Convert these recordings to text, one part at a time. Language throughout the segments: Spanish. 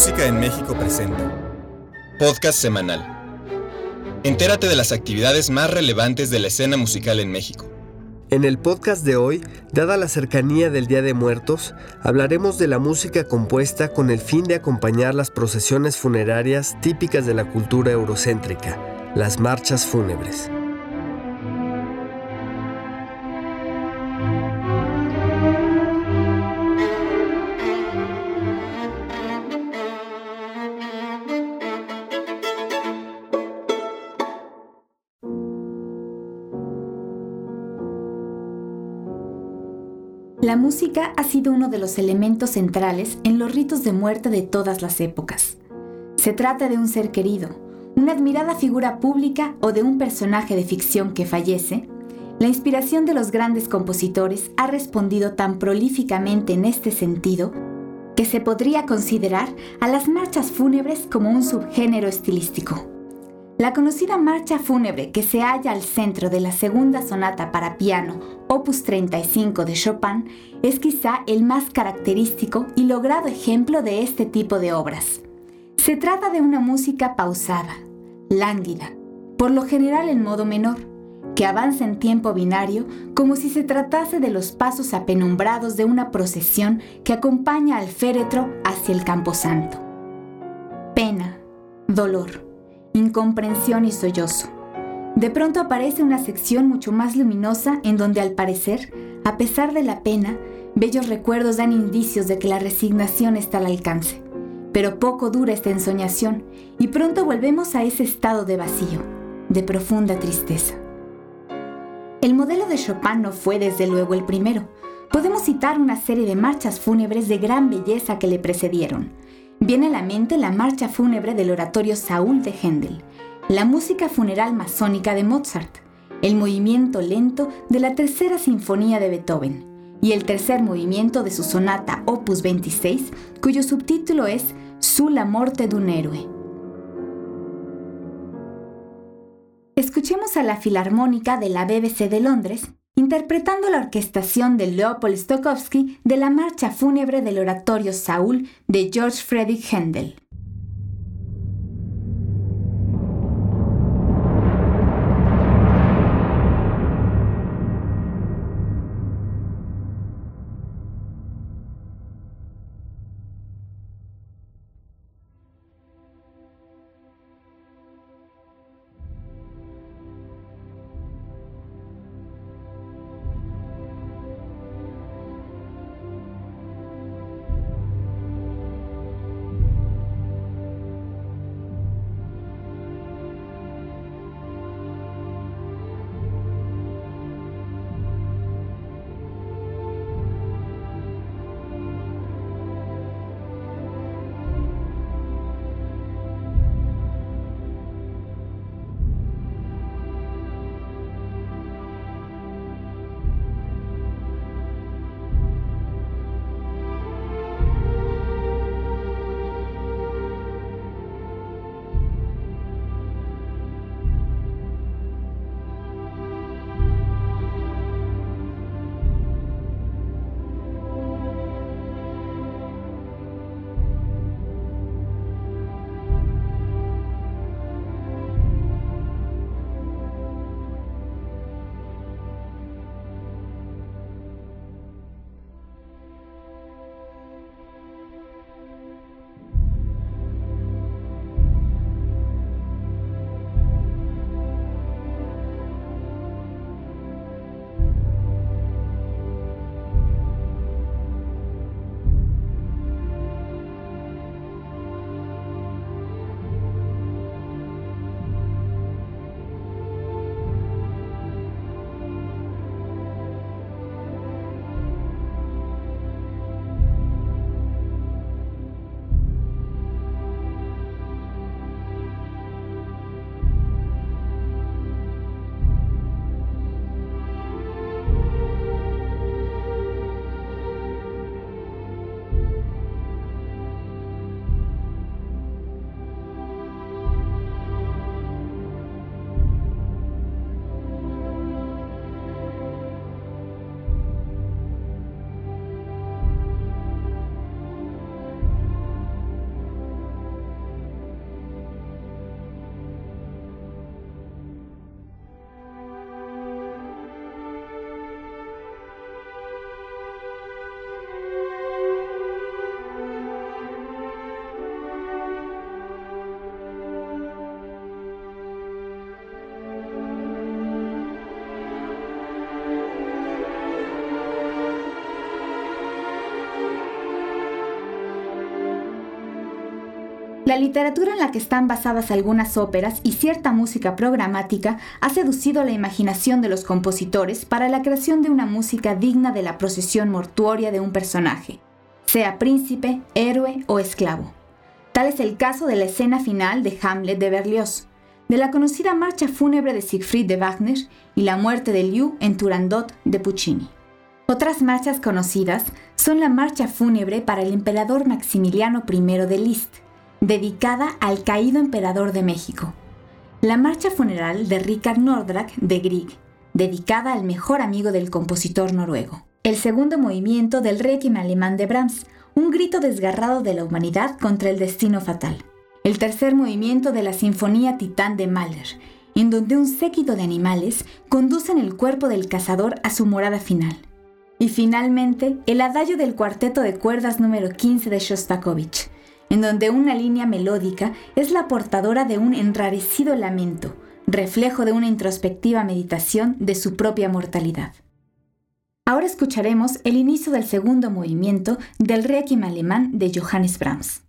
Música en México presenta. Podcast semanal. Entérate de las actividades más relevantes de la escena musical en México. En el podcast de hoy, dada la cercanía del Día de Muertos, hablaremos de la música compuesta con el fin de acompañar las procesiones funerarias típicas de la cultura eurocéntrica, las marchas fúnebres. La música ha sido uno de los elementos centrales en los ritos de muerte de todas las épocas. Se trata de un ser querido, una admirada figura pública o de un personaje de ficción que fallece. La inspiración de los grandes compositores ha respondido tan prolíficamente en este sentido que se podría considerar a las marchas fúnebres como un subgénero estilístico. La conocida marcha fúnebre que se halla al centro de la segunda sonata para piano, opus 35 de Chopin, es quizá el más característico y logrado ejemplo de este tipo de obras. Se trata de una música pausada, lánguida, por lo general en modo menor, que avanza en tiempo binario como si se tratase de los pasos apenumbrados de una procesión que acompaña al féretro hacia el camposanto. Pena, dolor incomprensión y sollozo. De pronto aparece una sección mucho más luminosa en donde al parecer, a pesar de la pena, bellos recuerdos dan indicios de que la resignación está al alcance. Pero poco dura esta ensoñación y pronto volvemos a ese estado de vacío, de profunda tristeza. El modelo de Chopin no fue desde luego el primero. Podemos citar una serie de marchas fúnebres de gran belleza que le precedieron, Viene a la mente la marcha fúnebre del oratorio Saúl de Händel, la música funeral masónica de Mozart, el movimiento lento de la tercera sinfonía de Beethoven y el tercer movimiento de su sonata Opus 26, cuyo subtítulo es Su la morte de un héroe. Escuchemos a la Filarmónica de la BBC de Londres interpretando la orquestación de Leopold Stokowski de la marcha fúnebre del oratorio Saúl de George Friedrich Händel. La literatura en la que están basadas algunas óperas y cierta música programática ha seducido la imaginación de los compositores para la creación de una música digna de la procesión mortuoria de un personaje, sea príncipe, héroe o esclavo. Tal es el caso de la escena final de Hamlet de Berlioz, de la conocida marcha fúnebre de Siegfried de Wagner y la muerte de Liu en Turandot de Puccini. Otras marchas conocidas son la marcha fúnebre para el emperador Maximiliano I de Liszt, dedicada al caído emperador de México. La marcha funeral de Richard Nordrak de Grieg, dedicada al mejor amigo del compositor noruego. El segundo movimiento del Requiem alemán de Brahms, un grito desgarrado de la humanidad contra el destino fatal. El tercer movimiento de la Sinfonía Titán de Mahler, en donde un séquito de animales conducen el cuerpo del cazador a su morada final. Y finalmente, el adagio del cuarteto de cuerdas número 15 de Shostakovich, en donde una línea melódica es la portadora de un enrarecido lamento, reflejo de una introspectiva meditación de su propia mortalidad. Ahora escucharemos el inicio del segundo movimiento del Requiem alemán de Johannes Brahms.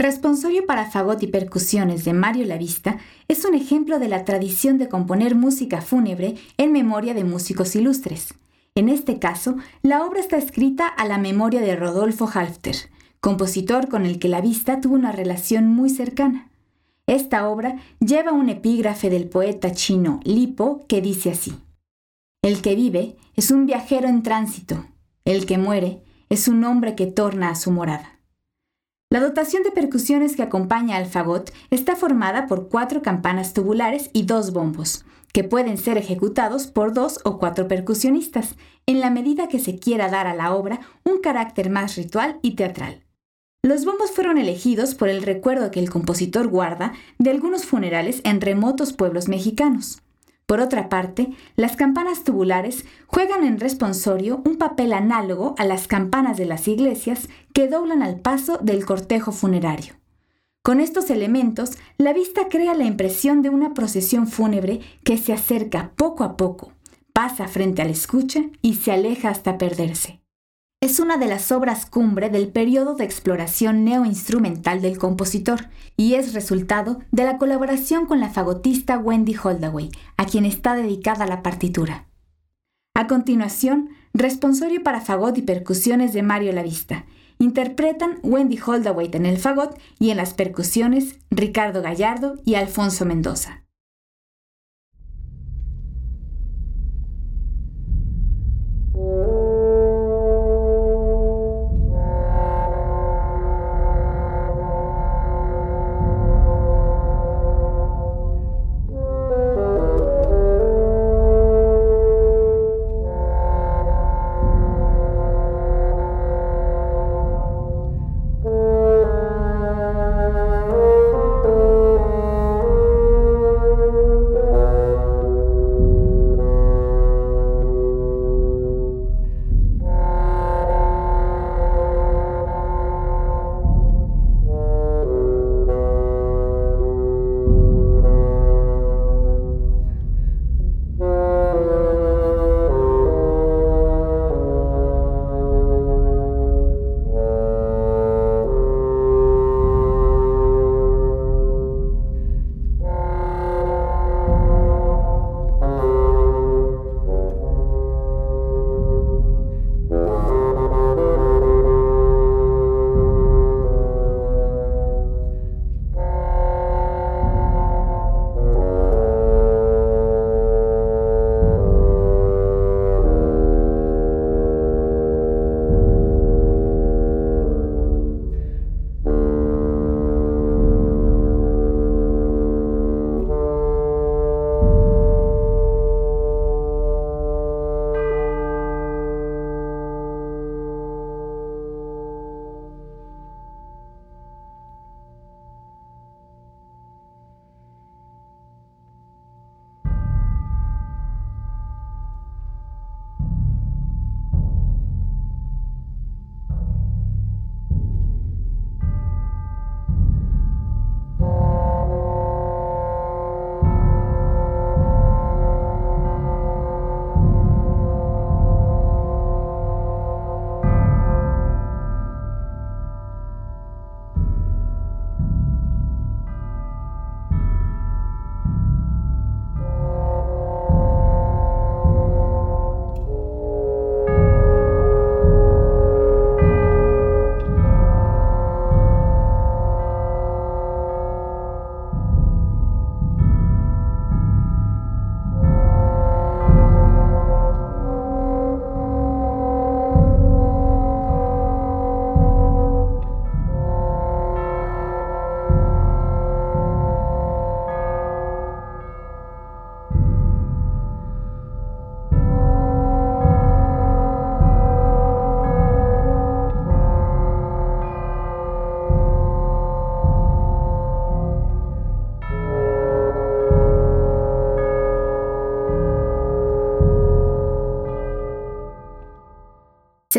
Responsorio para fagot y percusiones de Mario Lavista es un ejemplo de la tradición de componer música fúnebre en memoria de músicos ilustres. En este caso, la obra está escrita a la memoria de Rodolfo Halfter, compositor con el que Lavista tuvo una relación muy cercana. Esta obra lleva un epígrafe del poeta chino Lipo que dice así: El que vive es un viajero en tránsito, el que muere es un hombre que torna a su morada. La dotación de percusiones que acompaña al fagot está formada por cuatro campanas tubulares y dos bombos, que pueden ser ejecutados por dos o cuatro percusionistas, en la medida que se quiera dar a la obra un carácter más ritual y teatral. Los bombos fueron elegidos por el recuerdo que el compositor guarda de algunos funerales en remotos pueblos mexicanos. Por otra parte, las campanas tubulares juegan en responsorio un papel análogo a las campanas de las iglesias que doblan al paso del cortejo funerario. Con estos elementos, la vista crea la impresión de una procesión fúnebre que se acerca poco a poco, pasa frente al escucha y se aleja hasta perderse es una de las obras cumbre del periodo de exploración neoinstrumental del compositor y es resultado de la colaboración con la fagotista Wendy Holdaway, a quien está dedicada la partitura. A continuación, responsorio para fagot y percusiones de Mario Lavista. Interpretan Wendy Holdaway en el fagot y en las percusiones Ricardo Gallardo y Alfonso Mendoza.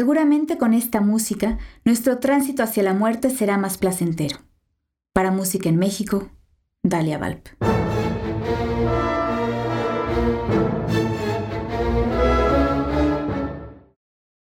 Seguramente con esta música nuestro tránsito hacia la muerte será más placentero. Para Música en México, Dalia Valp.